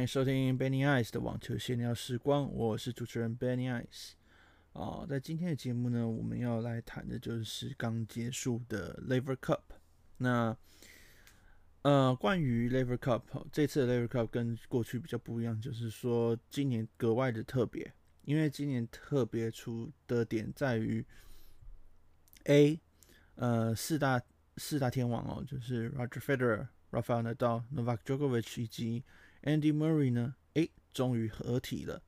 欢迎收听 Benny Ice 的网球闲聊时光，我是主持人 Benny Ice。哦，在今天的节目呢，我们要来谈的就是刚结束的 Laver Cup。那呃，关于 Laver Cup，这次的 Laver Cup 跟过去比较不一样，就是说今年格外的特别，因为今年特别出的点在于 A，呃，四大四大天王哦，就是 Roger Federer、Rafael Nadal、Novak Djokovic 以及 Andy Murray 呢，诶，终于合体了。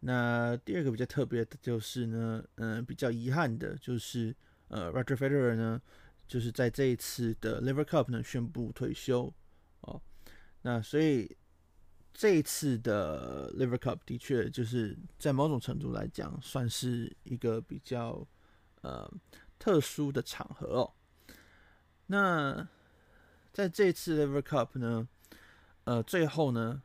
那第二个比较特别的就是呢，嗯、比较遗憾的就是，呃，Roger Federer 呢，就是在这一次的 Laver Cup 呢宣布退休哦。那所以这一次的 Laver Cup 的确就是在某种程度来讲，算是一个比较呃特殊的场合哦。那在这一次 Laver Cup 呢，呃，最后呢，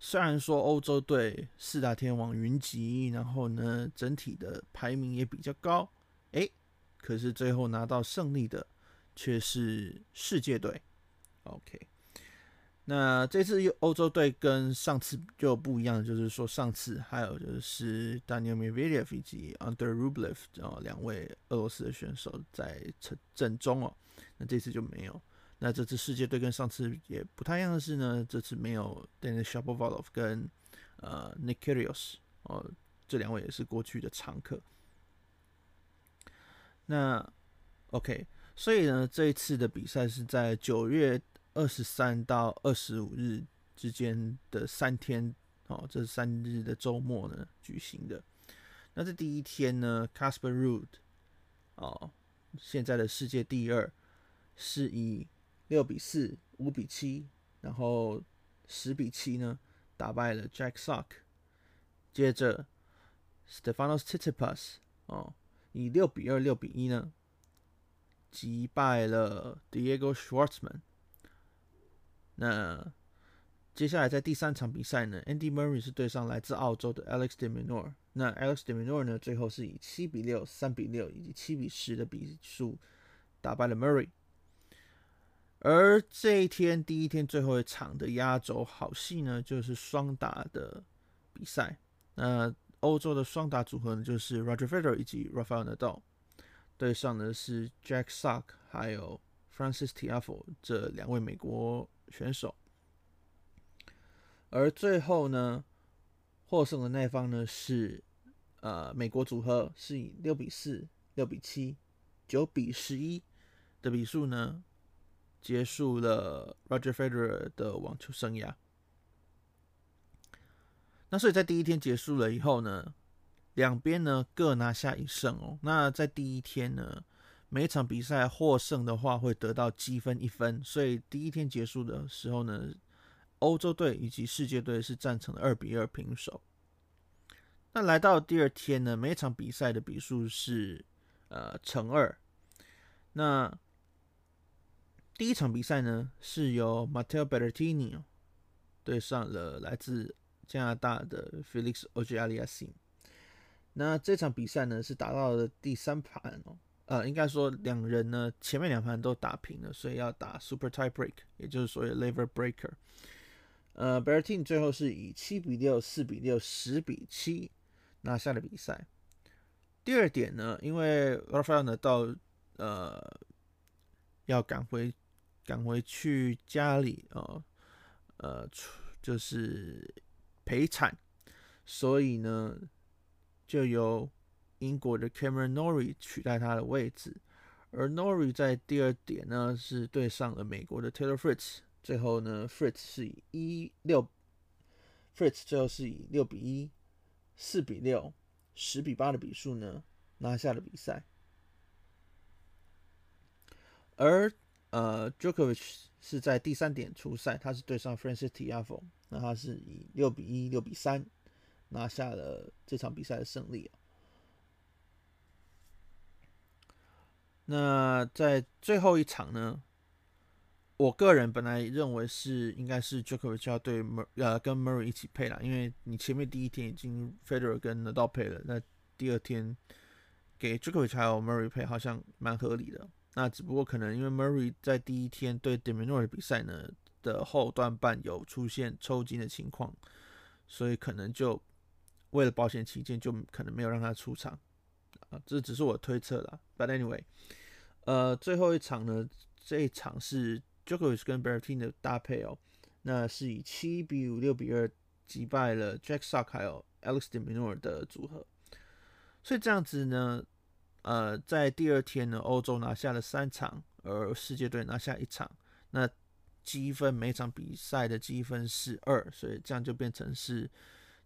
虽然说欧洲队四大天王云集，然后呢，整体的排名也比较高，诶，可是最后拿到胜利的却是世界队。OK，那这次欧洲队跟上次就不一样，就是说上次还有就是 Daniil Medvedev 以及 Andrei Rublev 哦，两位俄罗斯的选手在阵阵中哦，那这次就没有。那这次世界队跟上次也不太一样的是呢，这次没有 Denis Shapovalov 跟呃 Nick Kyrgios 哦，这两位也是过去的常客。那 OK，所以呢，这一次的比赛是在九月二十三到二十五日之间的三天哦，这三日的周末呢举行的。那这第一天呢，Casper Ruud 哦，现在的世界第二是以六比四、五比七，然后十比七呢，打败了 Jack Sock。接着，Stefanos Tsitsipas 哦，以六比二、六比一呢，击败了 Diego Schwartzman。那接下来在第三场比赛呢，Andy Murray 是对上来自澳洲的 Alex de Minaur。那 Alex de Minaur 呢，最后是以七比六、三比六以及七比十的比数打败了 Murray。而这一天第一天最后一场的压轴好戏呢，就是双打的比赛。那欧洲的双打组合呢，就是 Roger Federer 以及 Rafael Nadal 对上的是 Jack Sock 还有 Francis Tiafoe 这两位美国选手。而最后呢，获胜的那方呢是呃美国组合，是以六比四、六比七、九比十一的比数呢。结束了 Roger Federer 的网球生涯。那所以在第一天结束了以后呢，两边呢各拿下一胜哦。那在第一天呢，每场比赛获胜的话会得到积分一分，所以第一天结束的时候呢，欧洲队以及世界队是战成了二比二平手。那来到第二天呢，每场比赛的比数是呃乘二，那。第一场比赛呢，是由 Matteo Berrettini 对上了来自加拿大的 Felix Auger-Aliassime。那这场比赛呢，是打到了第三盘哦，呃，应该说两人呢前面两盘都打平了，所以要打 Super Tie Break，也就是所谓 Laver Breaker。呃，Bertini 最后是以七比六、四比六、十比七拿下了比赛。第二点呢，因为 Rafael 呢到呃要赶回。赶回去家里哦，呃，就是陪产，所以呢，就由英国的 Cameron Norrie 取代他的位置，而 Norrie 在第二点呢是对上了美国的 Taylor Fritz，最后呢，Fritz 是以一六，Fritz 最后是以六比一、四比六、十比八的比数呢拿下了比赛，而。呃，Djokovic 是在第三点出赛，他是对上 Frances Tiafo，那他是以六比一、六比三拿下了这场比赛的胜利。那在最后一场呢，我个人本来认为是应该是 Djokovic 要对 Mur 呃跟 Murray 一起配了，因为你前面第一天已经 Federer 跟 Nadal 配了，那第二天给 Djokovic 还有 Murray 配，好像蛮合理的。那只不过可能因为 Murray 在第一天对 Diminor 的比赛呢，的后段班有出现抽筋的情况，所以可能就为了保险起见，就可能没有让他出场。啊，这只是我推测啦。But anyway，呃，最后一场呢，这一场是 Djokovic 跟 Berrettini 的搭配哦，那是以七比五、六比二击败了 Jack Sock 还有 Alex d e m i n o r 的组合，所以这样子呢，呃，在第二天呢，欧洲拿下了三场，而世界队拿下一场，那积分每场比赛的积分是二，所以这样就变成是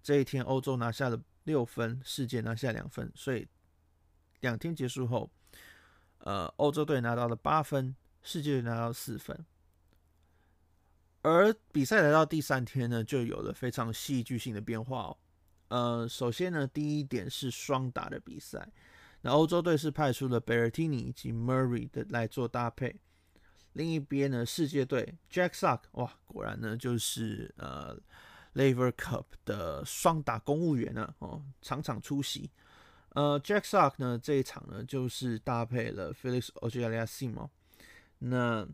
这一天欧洲拿下了六分，世界拿下两分，所以两天结束后，呃，欧洲队拿到了八分，世界队拿到四分。而比赛来到第三天呢，就有了非常戏剧性的变化哦。呃，首先呢，第一点是双打的比赛，那欧洲队是派出了 Berrettini 以及 Murray 的来做搭配。另一边呢，世界队 Jack Sock 哇，果然呢就是呃 Laver Cup 的双打公务员呢，哦，场场出席。呃，Jack Sock 呢这一场呢就是搭配了 Felix Auger-Aliassime。那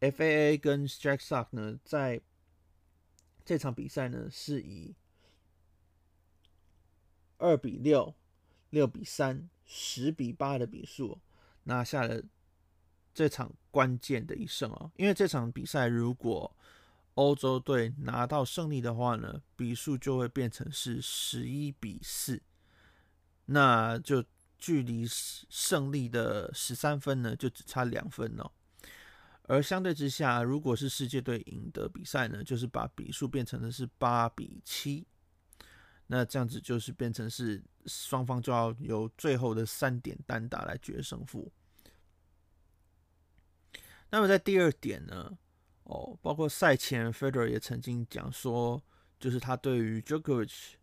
FAA 跟 Jack Sock 呢，在这场比赛呢，是以二比六、六比三、十比八的比数拿下了这场关键的一胜哦。因为这场比赛如果欧洲队拿到胜利的话呢，比数就会变成是十一比四，那就距离胜利的十三分呢，就只差两分哦。而相对之下，如果是世界队赢得比赛呢，就是把比数变成的是八比七，那这样子就是变成是双方就要由最后的三点单打来决胜负。那么在第二点呢，哦，包括赛前 Federer 也曾经讲说，就是他对于 Djokovic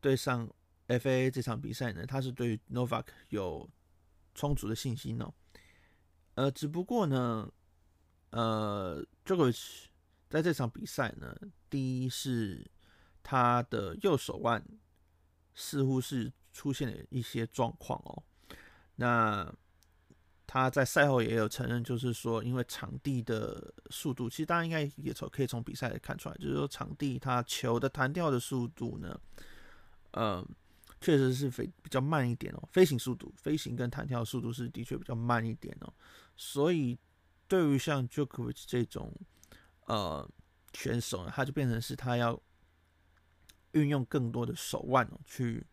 对上 FA 这场比赛呢，他是对于 Novak 有充足的信心哦。呃，只不过呢。呃，Djokovic 在这场比赛呢，第一是他的右手腕似乎是出现了一些状况哦。那他在赛后也有承认，就是说因为场地的速度，其实大家应该也从可以从比赛来看出来，就是说场地它球的弹跳的速度呢，呃，确实是飞比较慢一点哦。飞行速度、飞行跟弹跳速度是的确比较慢一点哦，所以。对于像 Jokovic 这种呃选手呢，他就变成是他要运用更多的手腕哦，去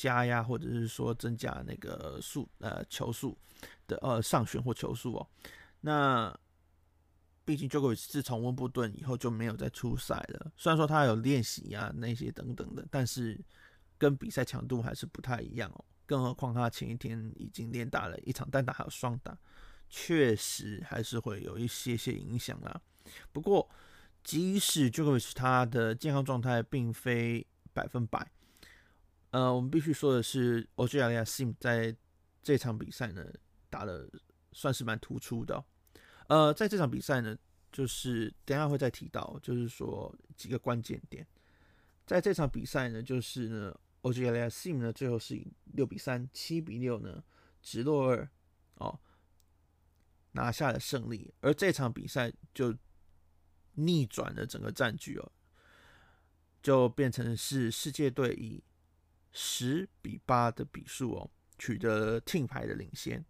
加压或者是说增加那个速呃球速的呃上旋或球速哦。那毕竟 j o k o 自从温布顿以后就没有再出赛了，虽然说他有练习啊那些等等的，但是跟比赛强度还是不太一样哦。更何况他前一天已经练打了一场单打还有双打。确实还是会有一些些影响啦。不过，即使 j o k o 他的健康状态并非百分百，呃，我们必须说的是，Auger-Aliassime 在这场比赛呢打的算是蛮突出的。呃，在这场比赛呢，就是等下会再提到，就是说几个关键点。在这场比赛呢，就是呢，Auger-Aliassime 呢最后是以六比三、七比六呢直落二哦。拿下了胜利，而这场比赛就逆转了整个战局哦，就变成是世界队以十比八的比数哦取得了 team 牌的领先。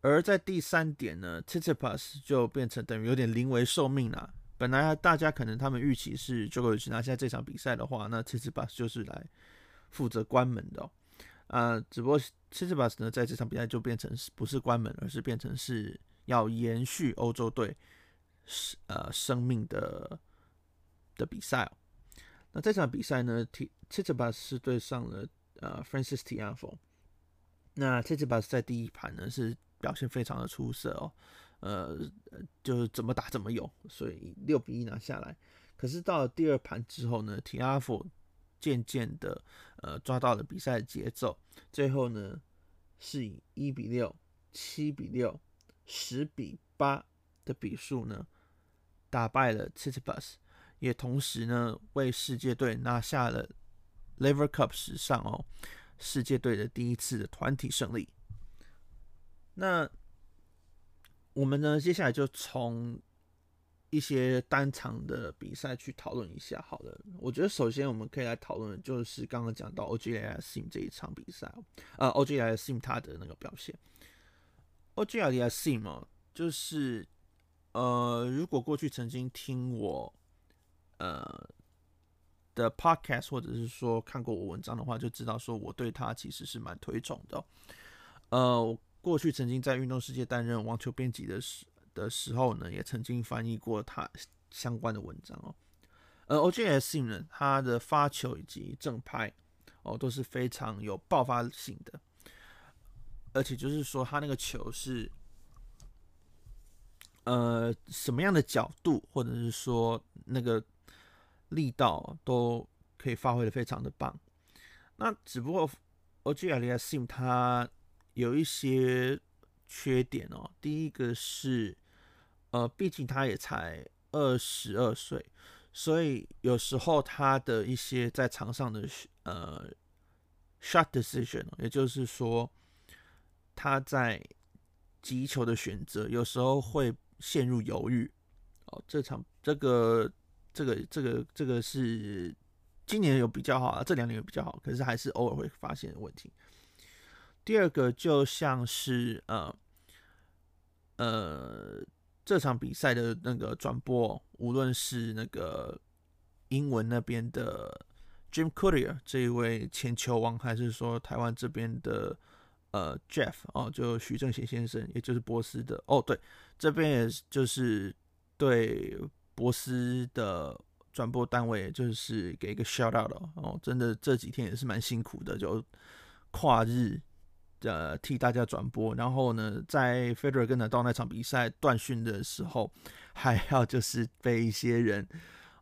而在第三点呢 t i t i p a s 就变成等于有点临危受命了。本来大家可能他们预期是 j o k o v i c 拿下这场比赛的话，那 t i t i p a s 就是来负责关门的哦。啊、只不过 t i t i p a s 呢，在这场比赛就变成是不是关门，而是变成是要延续欧洲队是呃生命的的比赛哦。那这场比赛呢，Tsitsipas 是对上了呃 Francis Tiafo。那 Tsitsipas 在第一盘呢是表现非常的出色哦，呃，就是怎么打怎么有，所以六比一拿下来。可是到了第二盘之后呢，Tiafo 渐渐的，呃，抓到了比赛的节奏，最后呢，是以一比六、七比六、十比八的比数呢，打败了 Tsitsipas，也同时呢，为世界队拿下了 Lever Cup 史上哦，世界队的第一次的团体胜利。那我们呢，接下来就从一些单场的比赛去讨论一下。好了，我觉得首先我们可以来讨论的就是刚刚讲到 OG Aliassime 这一场比赛，呃，OG Aliassime 他的那个表现。OG Aliassime 就是呃，如果过去曾经听我呃的 podcast 或者是说看过我文章的话，就知道说我对他其实是蛮推崇的。呃。我过去曾经在运动世界担任网球编辑的时的时候呢，也曾经翻译过他相关的文章哦。而 OGS 信呢，他的发球以及正拍哦都是非常有爆发性的，而且就是说他那个球是呃什么样的角度或者是说那个力道都可以发挥的非常的棒。那只不过 OG Aliassime 他。有一些缺点哦。第一个是，呃，毕竟他也才二十二岁，所以有时候他的一些在场上的呃 shot decision，也就是说他在击球的选择有时候会陷入犹豫。哦，这场这个这个这个这个是今年有比较好，这两年有比较好，可是还是偶尔会发现问题。第二个就像是呃呃这场比赛的那个转播，无论是那个英文那边的 Jim Courier 这一位前球王，还是说台湾这边的呃 Jeff 哦，就徐正贤先生，也就是波斯的哦，对，这边也就是对博斯的转播单位，就是给一个 shout out 哦，真的这几天也是蛮辛苦的，就跨日。呃，替大家转播，然后呢，在 Federer 跟纳豆那场比赛断讯的时候，还要就是被一些人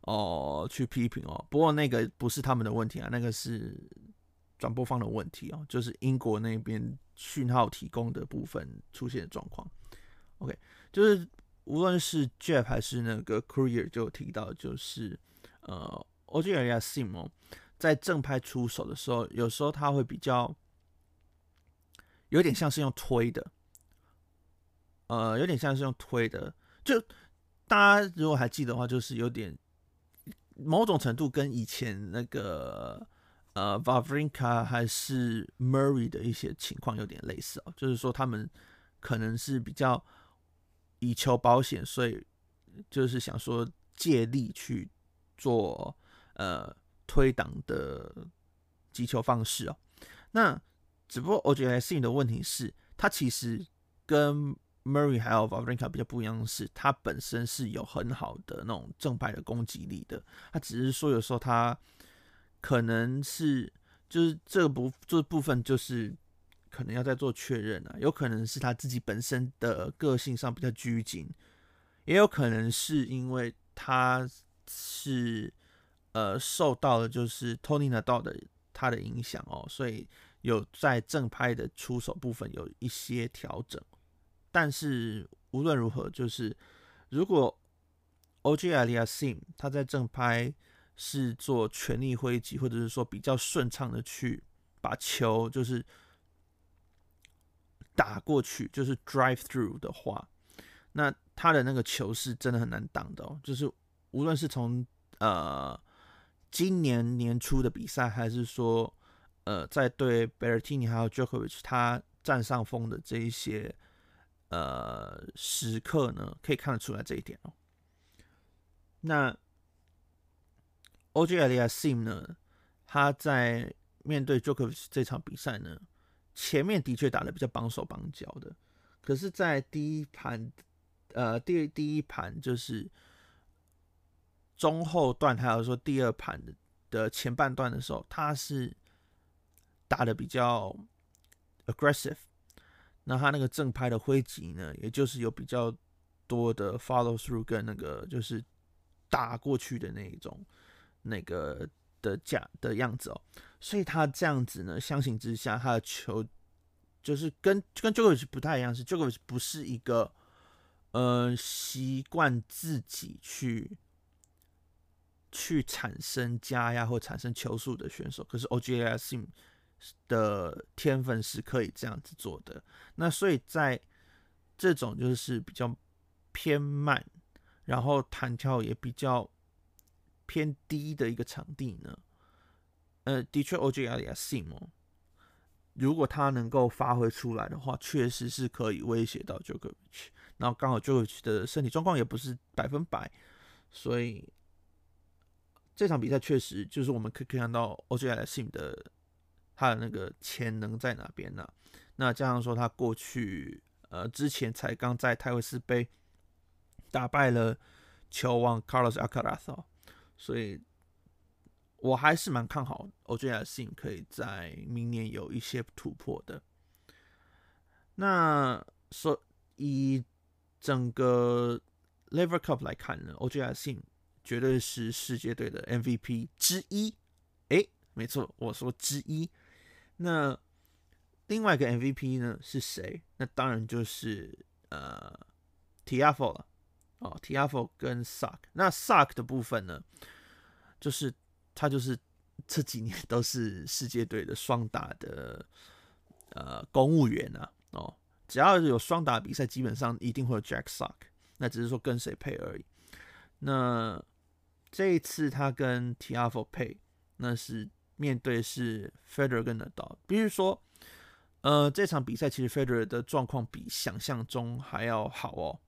哦去批评哦。不过那个不是他们的问题啊，那个是转播方的问题哦，就是英国那边讯号提供的部分出现的状况。OK，就是无论是 Jeff 还是那个 Courier 就有提到，就是呃，OG Aliassime 在正拍出手的时候，有时候他会比较。有点像是用推的，呃，有点像是用推的。就大家如果还记得的话，就是有点某种程度跟以前那个呃 Wawrinka 还是 Murray 的一些情况有点类似哦。就是说他们可能是比较以求保险，所以就是想说借力去做呃推挡的击球方式哦。那只不过 OG Aliassime 的问题是，他其实跟 Murray 还有 Vavrinka 比较不一样的是，他本身是有很好的那种正派的攻击力的。他只是说有时候他可能是就是这个部这部分就是可能要再做确认啊，有可能是他自己本身的个性上比较拘谨，也有可能是因为他是呃受到了就是 Tony Nadal 的他的影响哦，所以。有在正拍的出手部分有一些调整，但是无论如何，就是如果 O.G. Alia Sim 他在正拍是做全力挥击，或者是说比较顺畅的去把球就是打过去，就是 drive through 的话，那他的那个球是真的很难挡的哦。就是无论是从呃今年年初的比赛，还是说。呃，在对 b e r t i n i 还有 Jokovic 他占上风的这一些呃时刻呢，可以看得出来这一点哦。那 OG Aliassime 呢，他在面对 Jokovic 这场比赛呢，前面的确打得比较绑手绑脚的，可是，在第一盘呃第第一盘就是中后段，还有说第二盘的的前半段的时候，他是。打的比较 aggressive，那他那个正拍的挥击呢，也就是有比较多的 follow through 跟那个就是打过去的那一种那个的架的样子哦，所以他这样子呢，相形之下，他的球就是跟跟 Djokovic 不太一样，是 Djokovic 不是一个呃习惯自己去去产生加压或产生球速的选手，可是 Ogasim 的天分是可以这样子做的，那所以在这种就是比较偏慢，然后弹跳也比较偏低的一个场地呢，呃，的确 OJALIA SIM 如果他能够发挥出来的话，确实是可以威胁到 Jokovic。然后刚好 Jokovic 的身体状况也不是百分百，所以这场比赛确实就是我们可以看到 OJALIA SIM 的他的那个潜能在哪边呢、那加上说他过去呃之前才刚在泰晤士杯打败了球王 Carlos Alcaraz，所以我还是蛮看好 OJ Aliassime 可以在明年有一些突破的。那说以整个 Lever Cup 来看呢，OJ Aliassime 绝对是世界队的 MVP 之一。诶，没错，我说之一。那另外一个 MVP 呢是谁？那当然就是呃 Tiafo 了。哦，Tiafo 跟 Sock。那 Sock 的部分呢，就是他就是这几年 都是世界队的双打的呃公务员啊。哦。只要有双打比赛，基本上一定会有 Jack Sock，那只是说跟谁配而已。那这一次他跟 Tiafoe 配，那是面对是 Federer 跟 Nadal。比如说，呃，这场比赛其实 Federer 的状况比想象中还要好哦。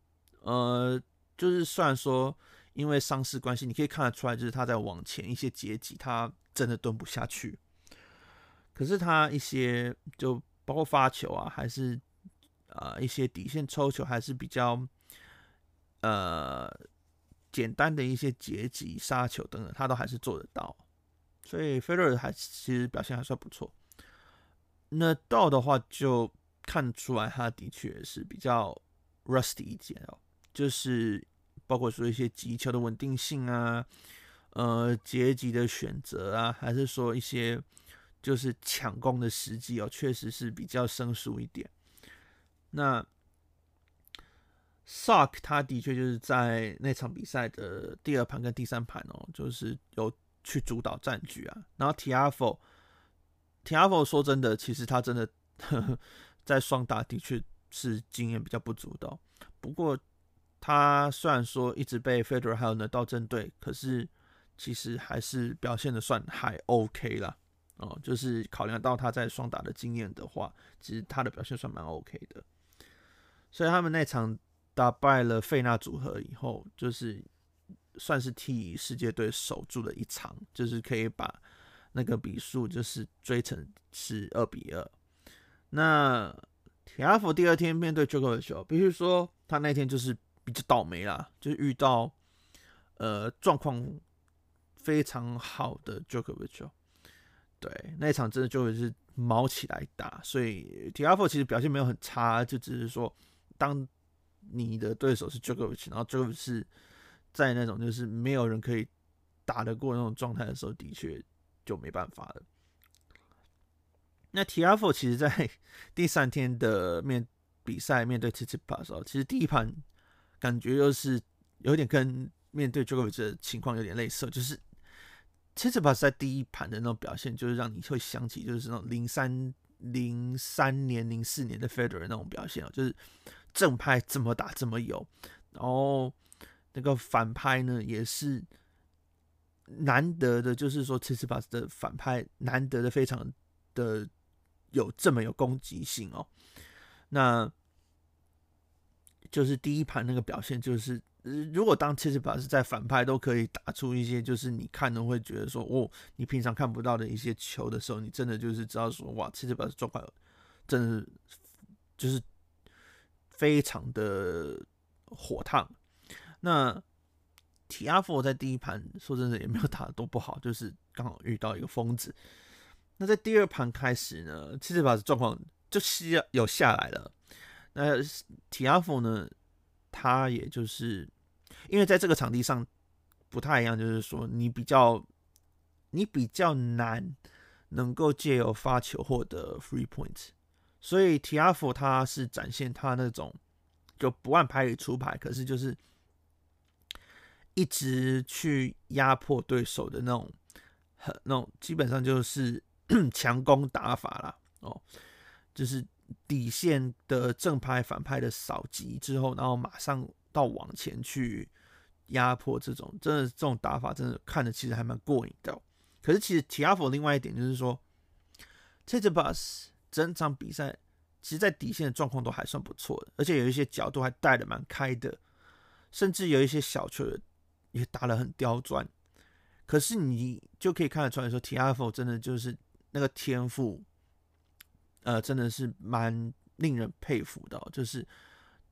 呃，就是虽然说因为伤势关系，你可以看得出来，就是他在往前一些截击，他真的蹲不下去。可是他一些就包括发球啊，还是。啊、一些底线抽球还是比较呃简单的一些截击杀球等等，他都还是做得到，所以费勒还其实表现还算不错。那到的话就看出来他的确是比较 rusty 一点哦，就是包括说一些击球的稳定性啊，呃截击的选择啊，还是说一些就是抢攻的时机哦，确实是比较生疏一点。那 Sock 他的确就是在那场比赛的第二盘跟第三盘哦，就是有去主导战局啊。然后 Tiafo，Tiafo 说真的，其实他真的呵 呵在双打的确是经验比较不足的哦。不过他虽然说一直被 Federer 还有 Nadal 针对，可是其实还是表现的算还 OK 啦。哦。就是考量到他在双打的经验的话，其实他的表现算蛮 OK 的。所以他们那场打败了费纳组合以后，就是算是替世界队守住了一场，就是可以把那个比数就是追成是二比二。那铁阿福第二天面对 j o k o v i c 必须说他那天就是比较倒霉啦，就是遇到呃状况非常好的 Jokovic。对，那一场真的就是卯起来打，所以铁阿福其实表现没有很差，就只是说。当你的对手是 Jokovic，然后 Jokovic 是在那种就是没有人可以打得过那种状态的时候，的确就没办法了。那 t i a f o 其实在 第三天的面比赛面对 t i t i p a 的时候，其实第一盘感觉又是有点跟面对 Djokovic 的情况有点类似，就是 Tsitsipas 在第一盘的那种表现，就是让你会想起就是那种零三零三年、零四年的 Federer 那种表现哦，就是。正拍这么打这么有，然后那个反拍呢也是难得的，就是说其实把的反拍难得的非常的有这么有攻击性哦。那就是第一盘那个表现，就是如果当其实把是在反拍都可以打出一些，就是你看的会觉得说哦，你平常看不到的一些球的时候，你真的就是知道说哇，其实把状况真的就是。非常的火烫。那 t i a f o 在第一盘说真的也没有打得多不好，就是刚好遇到一个疯子。那在第二盘开始呢，其实把状况就是有下来了。那 t i a f o 呢，他也就是因为在这个场地上不太一样，就是说你比较你比较难能够借由发球获得 free points。所以 t i a f o 他是展现他那种就不按牌理出牌，可是就是一直去压迫对手的那种，很那种基本上就是 强攻打法啦。哦，就是底线的正拍反拍的扫击之后，然后马上到往前去压迫，这种真的这种打法，真的看的其实还蛮过瘾的。可是其实 Tiafoe 另外一点就是说，Tsitsipas 整场比赛其实在底线的状况都还算不错的，而且有一些角度还带的蛮开的，甚至有一些小球也打得很刁钻。可是你就可以看得出来说，Tiafoe 真的就是那个天赋。呃，真的是蛮令人佩服的。就是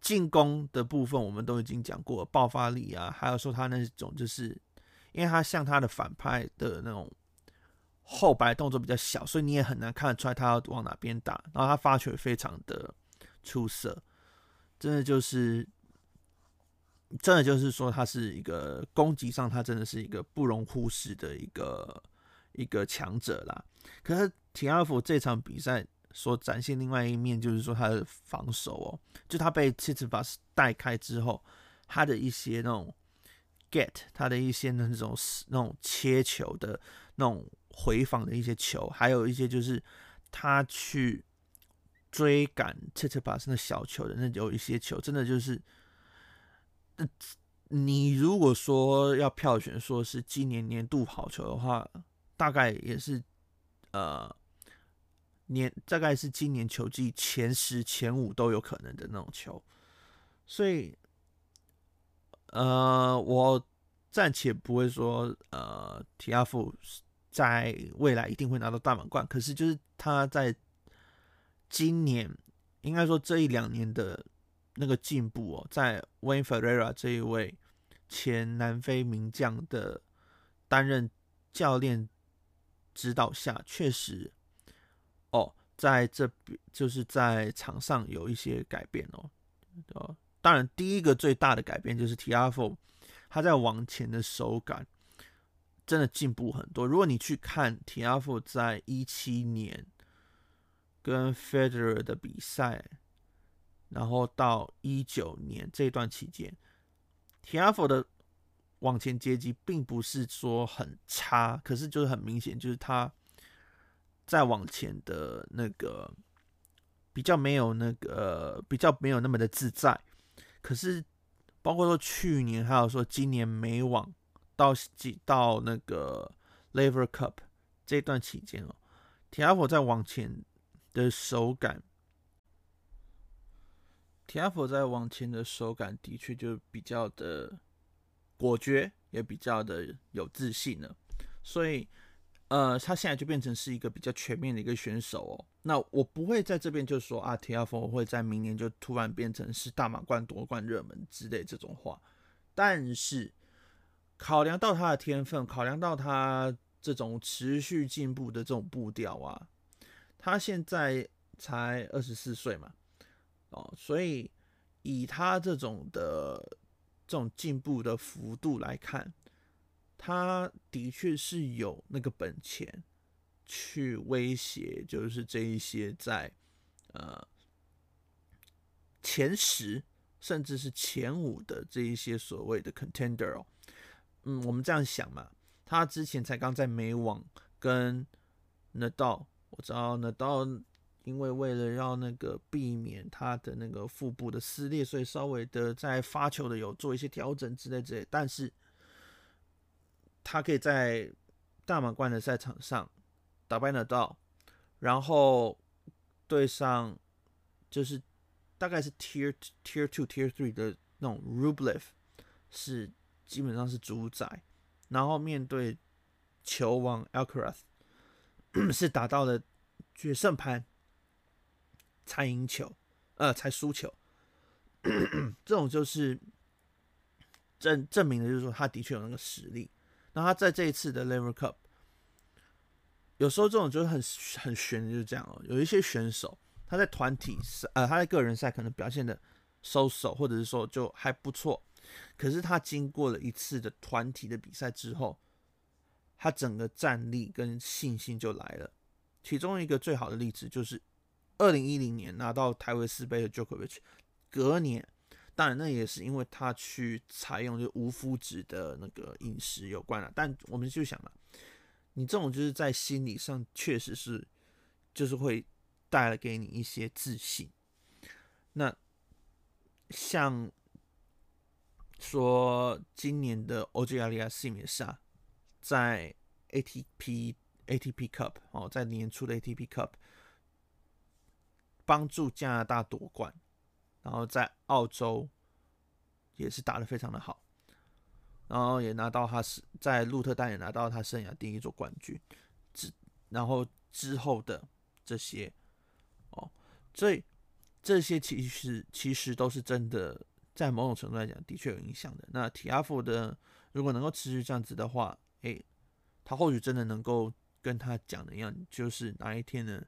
进攻的部分，我们都已经讲过，爆发力啊，还有说他那种，就是因为他像他的反派的那种后摆动作比较小，所以你也很难看得出来他要往哪边打。然后他发球非常的出色，真的就是，真的就是说他是一个攻击上，他真的是一个不容忽视的一个一个强者啦。可是 Tiafoe 这场比赛。所展现另外一面，就是说他的防守哦，就他被 Tsitsipas 带开之后，他的一些那种 get，他的一些那种那种切球的那种回防的一些球，还有一些就是他去追赶 Tsitsipas 那小球的那有一些球，真的就是，你如果说要票选说是今年年度好球的话，大概也是呃。年大概是今年球季前十、前五都有可能的那种球，所以，呃，我暂且不会说，呃，Tiafoe 在未来一定会拿到大满贯。可是，就是他在今年，应该说这一两年的那个进步哦，在 Wayne Ferreira 这一位前南非名将的担任教练指导下，确实。在这边就是在场上有一些改变哦。哦，当然第一个最大的改变就是 Tiafo 他在网前的手感真的进步很多。如果你去看 Tiafo 在一七年跟 Federer 的比赛，然后到一九年这段期间，Tiafo 的网前接击并不是说很差，可是就是很明显，就是他。再往前的那个比较没有那个比较没有那么的自在，可是包括说去年还有说今年美网到几到那个 Laver Cup 这段期间哦，Tiafoe 在往前的手感，Tiafoe 在往前的手感的确就比较的果决，也比较的有自信了，所以。呃，他现在就变成是一个比较全面的一个选手哦。那我不会在这边就说啊，TFO 会在明年就突然变成是大满贯夺冠热门之类这种话。但是考量到他的天分，考量到他这种持续进步的这种步调啊，他现在才二十四岁嘛，哦，所以以他这种的这种进步的幅度来看。他的确是有那个本钱去威胁，就是这一些在呃前十甚至是前五的这一些所谓的 contender 哦，嗯，我们这样想嘛，他之前才刚在美网跟那道我知道那道因为为了要那个避免他的那个腹部的撕裂，所以稍微的在发球的有做一些调整之类之类，但是。他可以在大满贯的赛场上打败 Nadal，然后对上就是大概是 Tier Tier Two Tier Three 的那种 Rublev 是基本上是主宰，然后面对球王 Alcaraz 是打到了决胜盘才赢球，呃才输球，这种就是证证明的就是说他的确有那个实力。那他在这一次的 Laver Cup，有时候这种就是很很悬，就是这样哦。有一些选手他在团体赛，呃，他在个人赛可能表现的 so so，或者是说就还不错，可是他经过了一次的团体的比赛之后，他整个战力跟信心就来了。其中一个最好的例子就是二零一零年拿到台维斯杯的 Jokovic，隔年。当然，那也是因为他去采用就无麸质的那个饮食有关了。但我们就想了，你这种就是在心理上确实是，就是会带来给你一些自信。那像说今年的欧吉亚利亚辛尼亚，在 ATP ATP Cup 哦，在年初的 ATP Cup 帮助加拿大夺冠，然后在澳洲也是打得非常的好，然后也拿到他是在鹿特丹也拿到他生涯第一座冠军，之然后之后的这些哦，所以这些其实其实都是真的，在某种程度来讲的确有影响的。那提阿福的如果能够持续这样子的话，诶，他或许真的能够。跟他讲的一样，就是哪一天呢，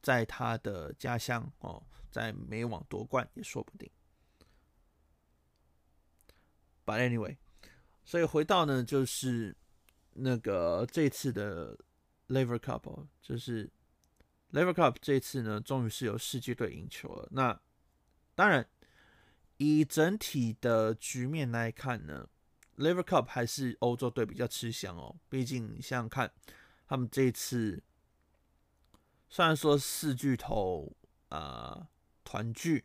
在他的家乡哦，在美网夺冠也说不定。But anyway，所以回到呢，就是那个这次的 Laver Cup，哦，就是 Laver Cup 这次呢，终于是由世界队赢球了。那当然，以整体的局面来看呢，Laver Cup 还是欧洲队比较吃香哦。毕竟你想想看。他们这次虽然说四巨头啊团聚，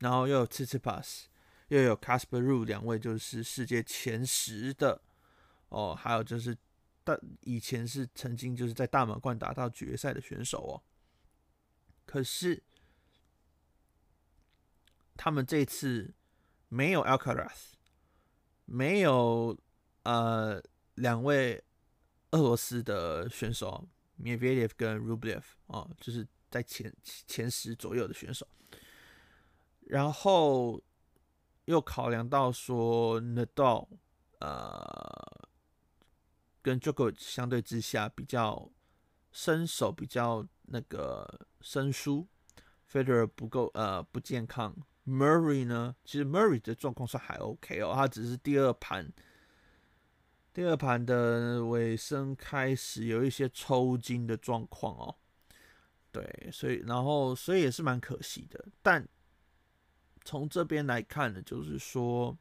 然后又有 Tsitsipas，又有 Casper Ru，两位就是世界前十的哦，还有就是大以前是曾经就是在大满贯打到决赛的选手哦。可是他们这次没有 Alcaraz，没有呃两位。俄罗斯的选手 Medvedev 跟 Rublev 啊，就是在前前十左右的选手，然后又考量到说 Nadal 呃跟 Jokovic 相对之下比较身手比较那个生疏，Federer 不够呃不健康，Murray 呢，其实 Murray 的状况算还 OK 哦，他只是第二盘。第二盘的尾声开始有一些抽筋的状况哦，对，所以然后所以也是蛮可惜的。但从这边来看呢，就是说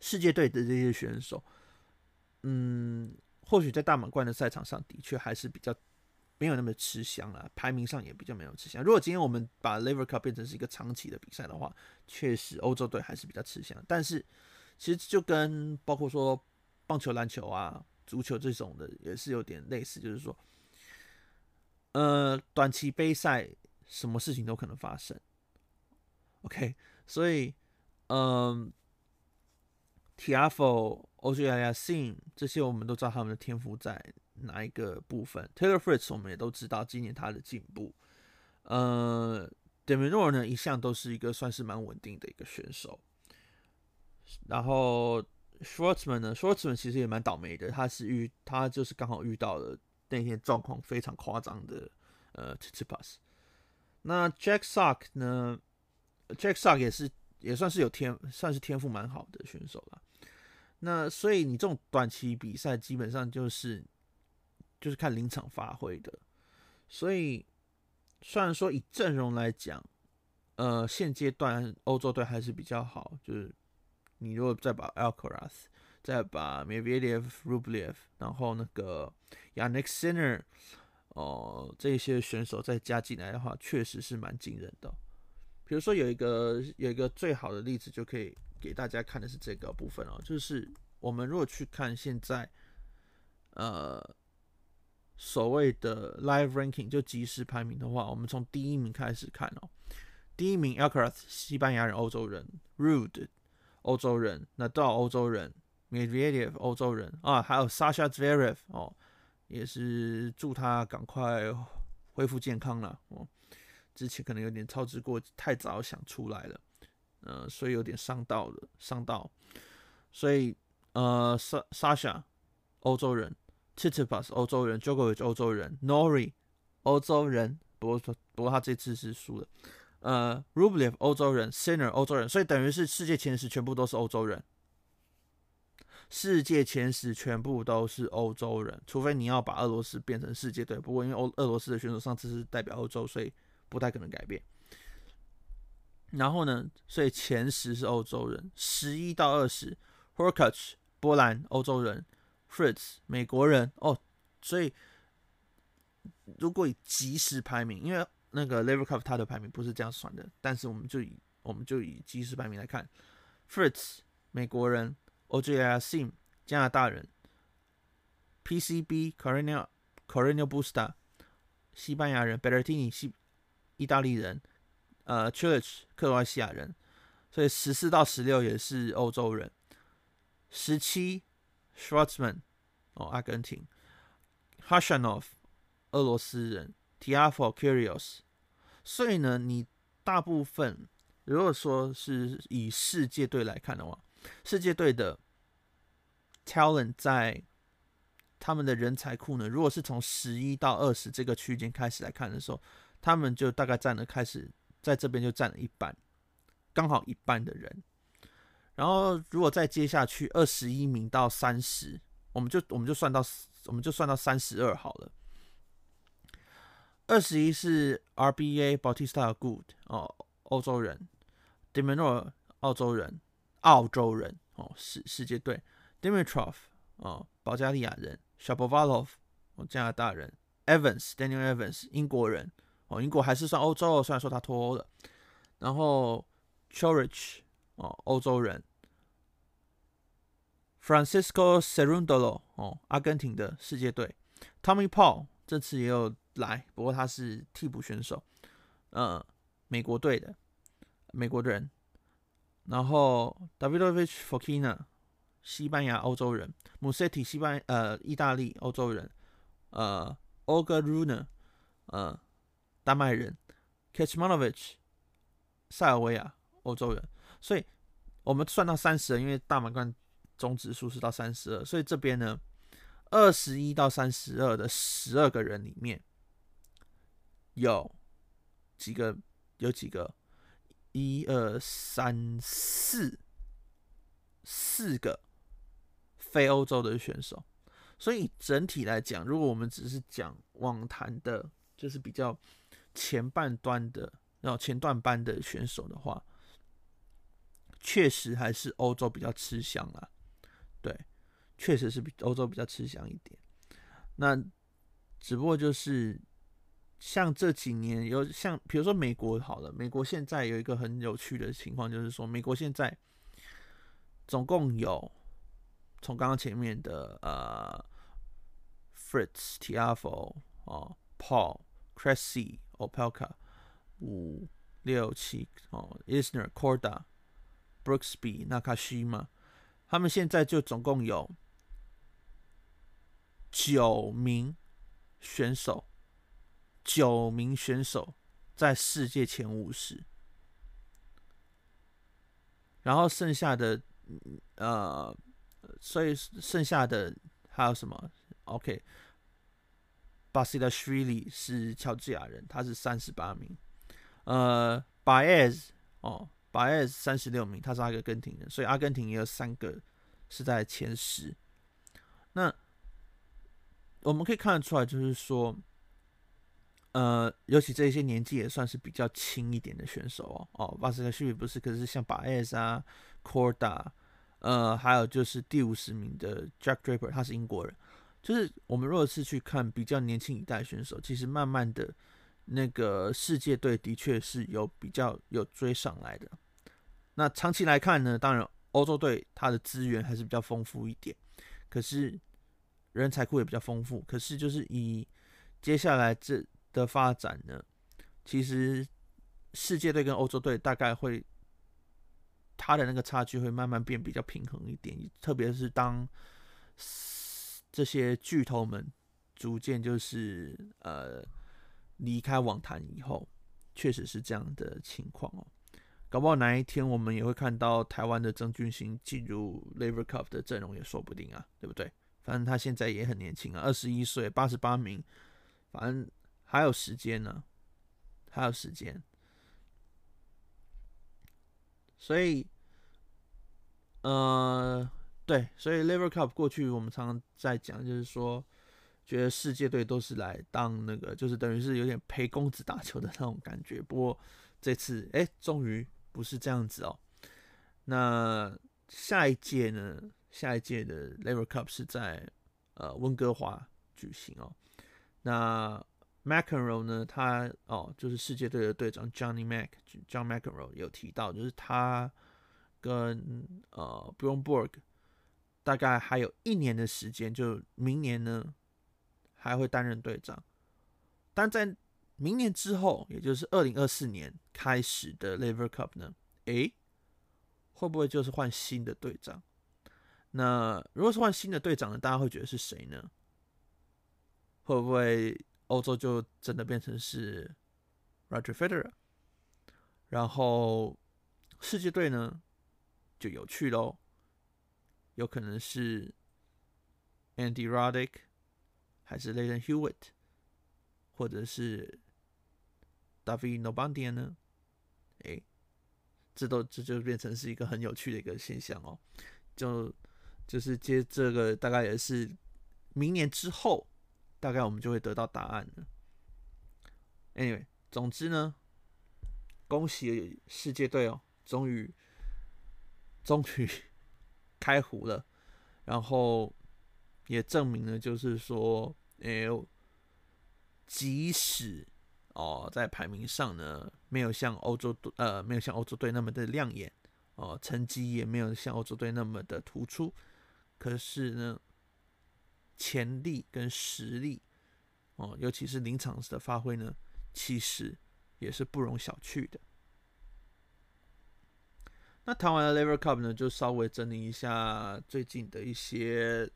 世界队的这些选手，嗯，或许在大满贯的赛场上的确还是比较没有那么吃香了，排名上也比较没有吃香。如果今天我们把 Laver Cup 变成是一个长期的比赛的话，确实欧洲队还是比较吃香。但是其实就跟包括说。棒球、篮球啊，足球这种的也是有点类似，就是说，呃，短期杯赛什么事情都可能发生。OK，所以，嗯，Tiafoe、Auger Aliassime 这些我们都知道他们的天赋在哪一个部分。Taylor Fritz 我们也都知道今年他的进步。呃 De Minaur 呢，一向都是一个算是蛮稳定的一个选手，然后。Schwartzman 呢？Schwartzman 其实也蛮倒霉的，他是遇他就是刚好遇到了那天状况非常夸张的呃 t i t i p a s。那 Jack Sock 呢？Jack Sock 也是也算是有天算是天赋蛮好的选手了。那所以你这种短期比赛基本上就是就是看临场发挥的。所以虽然说以阵容来讲，呃，现阶段欧洲队还是比较好，就是。你如果再把 Alcaraz，再把 Medvedev、Rublev，然后那个 Jannik Sinner，哦，这些选手再加进来的话，确实是蛮惊人的。比如说有一个有一个最好的例子，就可以给大家看的是这个部分哦，就是我们如果去看现在，呃，所谓的 Live Ranking 就即时排名的话，我们从第一名开始看哦，第一名 Alcaraz，西班牙人、欧洲人，Rude。欧洲人，那到欧洲人，Medvedev 欧洲人啊，还有 Sasha Zverev 哦，也是祝他赶快恢复健康了哦。之前可能有点操之过太早，想出来了，呃，所以有点伤到了，伤到。所以呃，Sasha 欧洲人，Tsitsipas 欧洲人 j o k o v i c 欧洲人，Nori 欧洲人，不过不过他这次是输了。呃，Rublev 欧洲人，Sinner 欧洲人，所以等于是世界前十全部都是欧洲人。世界前十全部都是欧洲人，除非你要把俄罗斯变成世界队。不过因为欧俄罗斯的选手上次是代表欧洲，所以不太可能改变。然后呢，所以前十是欧洲人，十一到二十，Hurkacz 波兰欧洲人，Fritz 美国人哦。所以如果以即时排名，因为那个 Laver Cup 它的排名不是这样算的，但是我们就以我们就以即时排名来看，Fritz 美国人，Auger-Aliassime 加拿大人，PCB Correño Correño Busta 西班牙人，Beretini 西意大利人，呃 Cilic 克罗埃西亚人，所以十四到十六也是欧洲人，十七 Schwartzman 哦阿根廷。H a s h a n o v 俄罗斯人。t i a f o Curios，所以呢，你大部分如果说是以世界队来看的话，世界队的 talent 在他们的人才库呢，如果是从十一到二十这个区间开始来看的时候，他们就大概占了开始在这边就占了一半，刚好一半的人。然后如果再接下去二十一名到三十，我们就我们就算到我们就算到三十二好了。二十一是 RBA Bautista Agut 哦，欧洲人。D e m i n o r 澳洲人，澳洲人哦，世世界队，Dimitrov 哦，保加利亚人，Shapovalov 哦，加拿大人，Evans Daniel Evans 英国人。哦，英国还是算欧洲，虽然说他脱欧了，然后 c h o r i c h 哦，欧洲人，Francisco Cerundolo 哦，阿根廷的世界队，Tommy Paul 这次也有。来，不过他是替补选手，呃，美国队的美国人，然后 Davidovich Fokina 西班牙欧洲人，Musetti 西班呃意大利欧洲人，呃，OGA RUNA 呃丹麦人 k a c h m a n o v i c h 塞尔维亚欧洲人，所以我们算到三十人，因为大满贯总指数是到三十二，所以这边呢，二十一到三十二的十二个人里面。有几个？有几个？一二三四，四个非欧洲的选手。所以整体来讲，如果我们只是讲网坛的，就是比较前半端的，然后前段班的选手的话，确实还是欧洲比较吃香啊。对，确实是比欧洲比较吃香一点。那只不过就是。像这几年有像，比如说美国好了，美国现在有一个很有趣的情况，就是说美国现在总共有从刚刚前面的呃，Fritz Tiafoe 哦，Paul Cressy Opelka 五六七哦，Isner Korda Brooksby Nakashima，他们现在就总共有九名选手。九名选手在世界前五十，然后剩下的呃，所以剩下的还有什么？OK，巴西达舒里是乔治亚人，他是三十八名。呃，巴耶斯哦，巴耶斯三十六名，他是阿根廷人，所以阿根廷也有三个是在前十。那我们可以看得出来，就是说。呃，尤其这些年纪也算是比较轻一点的选手哦。哦，巴斯克西比不是，可是像巴埃斯啊、，Corda，呃，还有就是第五十名的 Jack Draper，他是英国人。就是我们如果是去看比较年轻一代选手，其实慢慢的那个世界队的确是有比较有追上来的。那长期来看呢，当然欧洲队它的资源还是比较丰富一点，可是人才库也比较丰富。可是就是以接下来这的发展呢，其实世界队跟欧洲队大概会，他的那个差距会慢慢变比较平衡一点，特别是当这些巨头们逐渐就是呃离开网坛以后，确实是这样的情况哦。搞不好哪一天我们也会看到台湾的曾俊欣进入 Laver Cup 的阵容也说不定啊，对不对？反正他现在也很年轻啊，二十一岁，八十八名，反正。还有时间呢，还有时间，所以，呃，对，所以 Laver Cup 过去我们常常在讲，就是说，觉得世界队都是来当那个，就是等于是有点陪公子打球的那种感觉。不过这次，哎，终于不是这样子哦。那下一届呢？下一届的 Laver Cup 是在呃温哥华举行哦。那 McEnroe 呢，他哦，就是世界队的队长 Johnny Mac John McEnroe 有提到，就是他跟呃 Bjorn Borg 大概还有一年的时间，就明年呢还会担任队长，但在明年之后，也就是二零二四年开始的 Laver Cup 呢，诶，会不会就是换新的队长？那如果是换新的队长呢，大家会觉得是谁呢？会不会？欧洲就真的变成是 Roger Federer，然后世界队呢就有趣喽，有可能是 Andy Roddick，还是 Lleyton Hewitt，或者是 David n o b a n d i a 呢？哎，这都这就变成是一个很有趣的一个现象哦，就就是接这个大概也是明年之后。大概我们就会得到答案了。Anyway，总之呢，恭喜世界队哦，终于终于开壶了，然后也证明了，就是说，哎，即使哦在排名上呢，没有像欧洲队呃没有像欧洲队那么的亮眼哦，成绩也没有像欧洲队那么的突出，可是呢。潜力跟实力哦，尤其是临场时的发挥呢，其实也是不容小觑的。那谈完了 Lever Cup 呢，就稍微整理一下最近的一些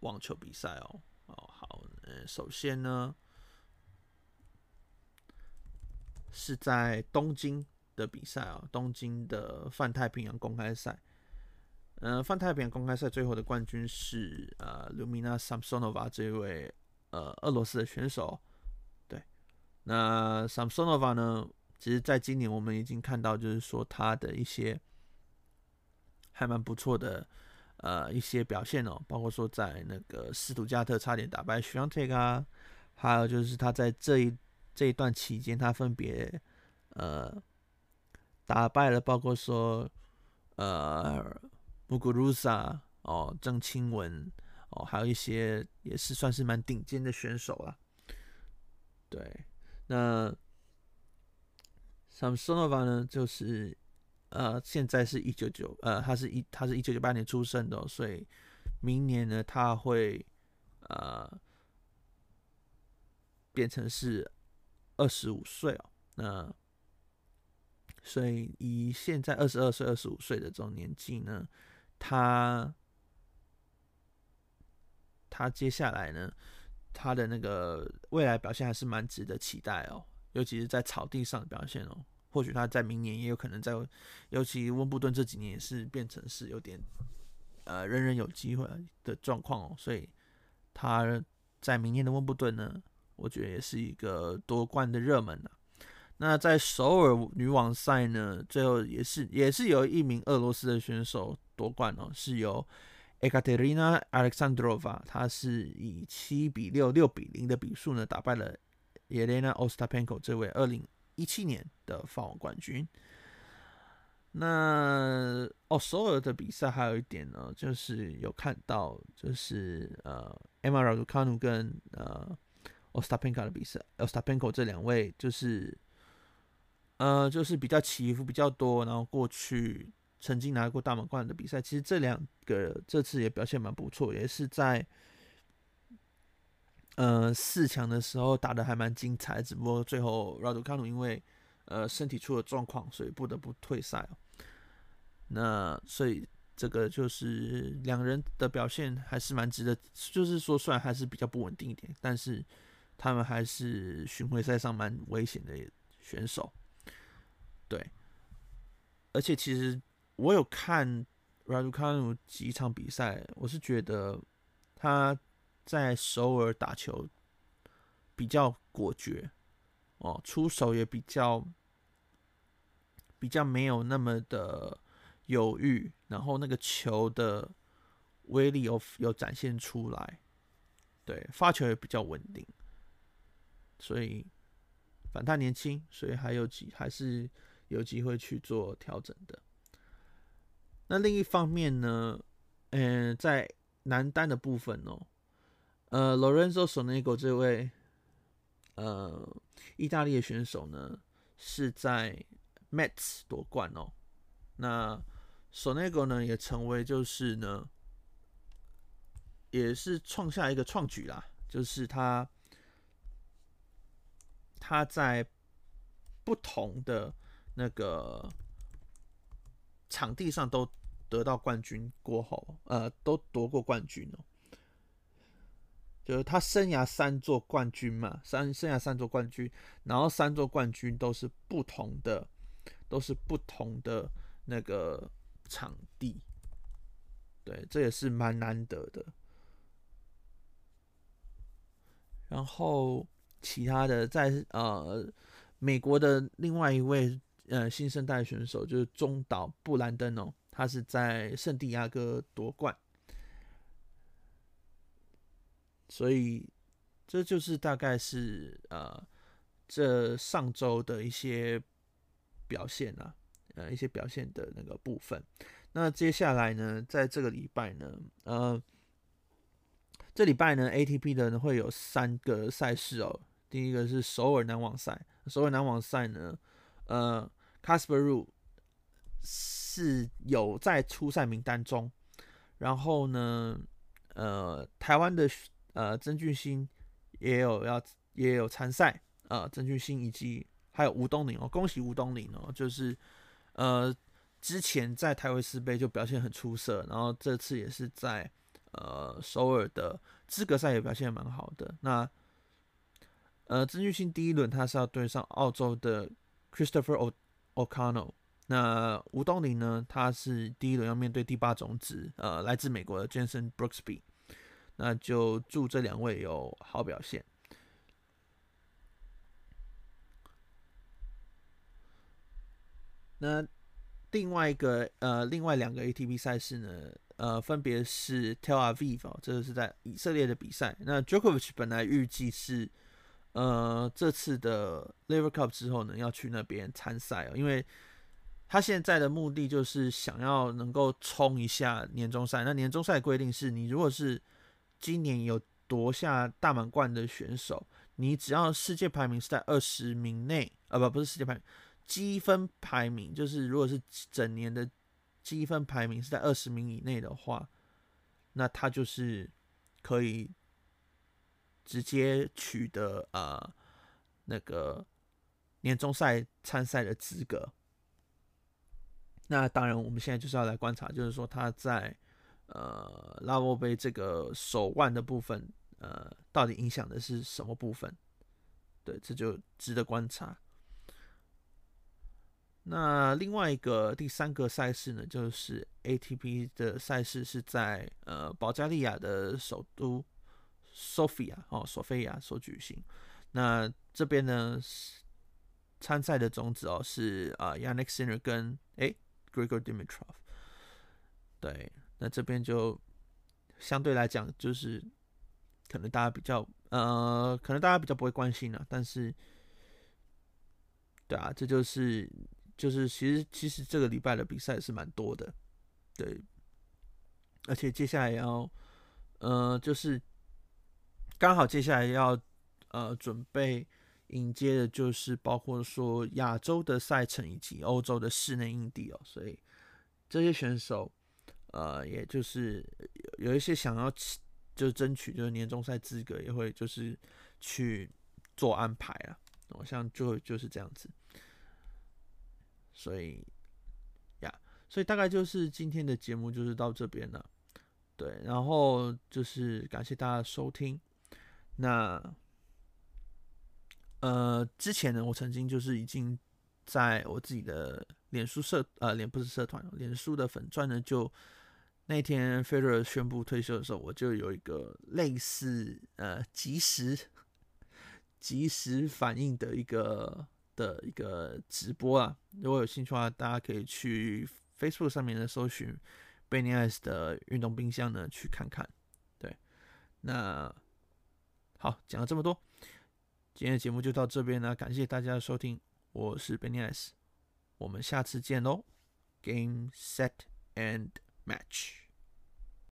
网球比赛哦。哦，好，嗯，首先呢是在东京的比赛啊，东京的泛太平洋公开赛。嗯、泛太平洋公开赛最后的冠军是呃，Lumina Samsonova 这一位呃俄罗斯的选手。对，那 Samsonova 呢，其实在今年我们已经看到，就是说他的一些还蛮不错的呃一些表现哦，包括说在那个斯图加特差点打败 Swiatek 啊，还有就是他在这一这一段期间，他分别呃打败了包括说呃。穆古鲁萨哦，郑钦文哦，还有一些也是算是蛮顶尖的选手了。对，那 Samsonova 呢，就是呃，现在是一九九呃，他是一他是一九九八年出生的哦，所以明年呢，他会呃变成是二十五岁哦。那所以以现在二十二岁、二十五岁的这种年纪呢。他他接下来呢，他的那个未来表现还是蛮值得期待哦，尤其是在草地上的表现哦。或许他在明年也有可能在，尤其温布顿这几年也是变成是有点呃人人有机会的状况哦，所以他在明年的温布顿呢，我觉得也是一个夺冠的热门啊。那在首尔女网赛呢，最后也是也是有一名俄罗斯的选手夺冠哦，是由 Ekaterina Alexandrova，她是以七比六、六比零的比数呢打败了 Elena Ostapenko 这位二零一七年的法网冠军。那哦，所有的比赛还有一点呢，就是有看到就是呃，Emma Raducanu 跟呃 Ostapenko 的比赛，Ostapenko 这两位就是。呃，就是比较起伏比较多，然后过去曾经拿过大满贯的比赛，其实这两个这次也表现蛮不错，也是在呃四强的时候打得还蛮精彩，只不过最后 Raducanu 因为呃身体出了状况，所以不得不退赛哦。那所以这个就是两人的表现还是蛮值得，就是说虽然还是比较不稳定一点，但是他们还是巡回赛上蛮危险的选手。对，而且其实我有看 Raducanu 几场比赛，我是觉得他在首尔打球比较果决哦，出手也比较比较没有那么的犹豫，然后那个球的威力有有展现出来，对，发球也比较稳定，所以反他年轻，所以还有几还是。有机会去做调整的。那另一方面呢，嗯、呃，在男单的部分哦，呃，Lorenzo Sonego 这位呃，意大利的选手呢是在 Mets 夺冠哦。那 Sonego 呢也成为就是呢，也是创下一个创举啦，就是他他在不同的那个场地上都得到冠军过后，呃，都夺过冠军哦。就是他生涯三座冠军嘛，三生涯三座冠军，然后三座冠军都是不同的，都是不同的那个场地，对，这也是蛮难得的。然后其他的在呃美国的另外一位呃新生代选手就是中岛布兰登哦，他是在圣地亚哥夺冠。所以，这就是大概是呃，这上周的一些表现啊，呃，一些表现的那个部分。那接下来呢，在这个礼拜呢，呃，这礼拜呢，ATP 的呢会有三个赛事哦。第一个是首尔男网赛，首尔男网赛呢，呃，Casper Ruud 是有在出赛名单中，然后呢，呃，台湾的。呃，曾俊欣也有要也有参赛啊，曾俊欣以及还有吴东林哦，恭喜吴东林哦，就是呃之前在台维斯杯就表现很出色，然后这次也是在呃首尔的资格赛也表现蛮好的。那呃曾俊欣第一轮他是要对上澳洲的 Christopher O'Connell，那吴东林呢，他是第一轮要面对第八种子呃来自美国的 Jason Brooksby。那就祝这两位有好表现。那另外一个呃，另外两个 ATP 赛事呢，呃，分别是 Tel Aviv 哦，这个是在以色列的比赛。那 Djokovic 本来预计是呃这次的 Laver Cup 之后呢，要去那边参赛哦，因为他现在的目的就是想要能够冲一下年终赛。那年终赛规定是你如果是今年有夺下大满贯的选手，你只要世界排名是在二十名内，啊不，不是世界排名，积分排名，就是如果是整年的积分排名是在二十名以内的话，那他就是可以直接取得呃那个年终赛参赛的资格。那当然，我们现在就是要来观察，就是说他在。呃，拉沃杯这个手腕的部分，呃，到底影响的是什么部分？对，这就值得观察。那另外一个第三个赛事呢，就是 ATP 的赛事是在呃保加利亚的首都 Sofia 哦，索菲亚所举行。那这边呢，参赛的种子哦是啊，Yannick Sinner 跟诶 Grigor Dimitrov，对。那这边就相对来讲，就是可能大家比较呃，可能大家比较不会关心了。但是，对啊，这就是就是其实其实这个礼拜的比赛是蛮多的，对。而且接下来要呃，就是刚好接下来要呃准备迎接的，就是包括说亚洲的赛程以及欧洲的室内硬地哦，所以这些选手。呃，也就是有一些想要就争取就是年终赛资格，也会就是去做安排啊。我想就就是这样子，所以呀，所以大概就是今天的节目就是到这边了。对，然后就是感谢大家收听。那呃，之前呢，我曾经就是已经在我自己的脸书社呃，脸不是社团，脸书的粉钻呢就。那天费德勒宣布退休的时候，我就有一个类似呃即时即时反应的一个的一个直播啊。如果有兴趣的话，大家可以去 Facebook 上面的搜寻 Benny Ice 的运动冰箱呢去看看。对，那好，讲了这么多，今天的节目就到这边了，感谢大家的收听，我是 Benny Ice，我们下次见喽，Game Set and match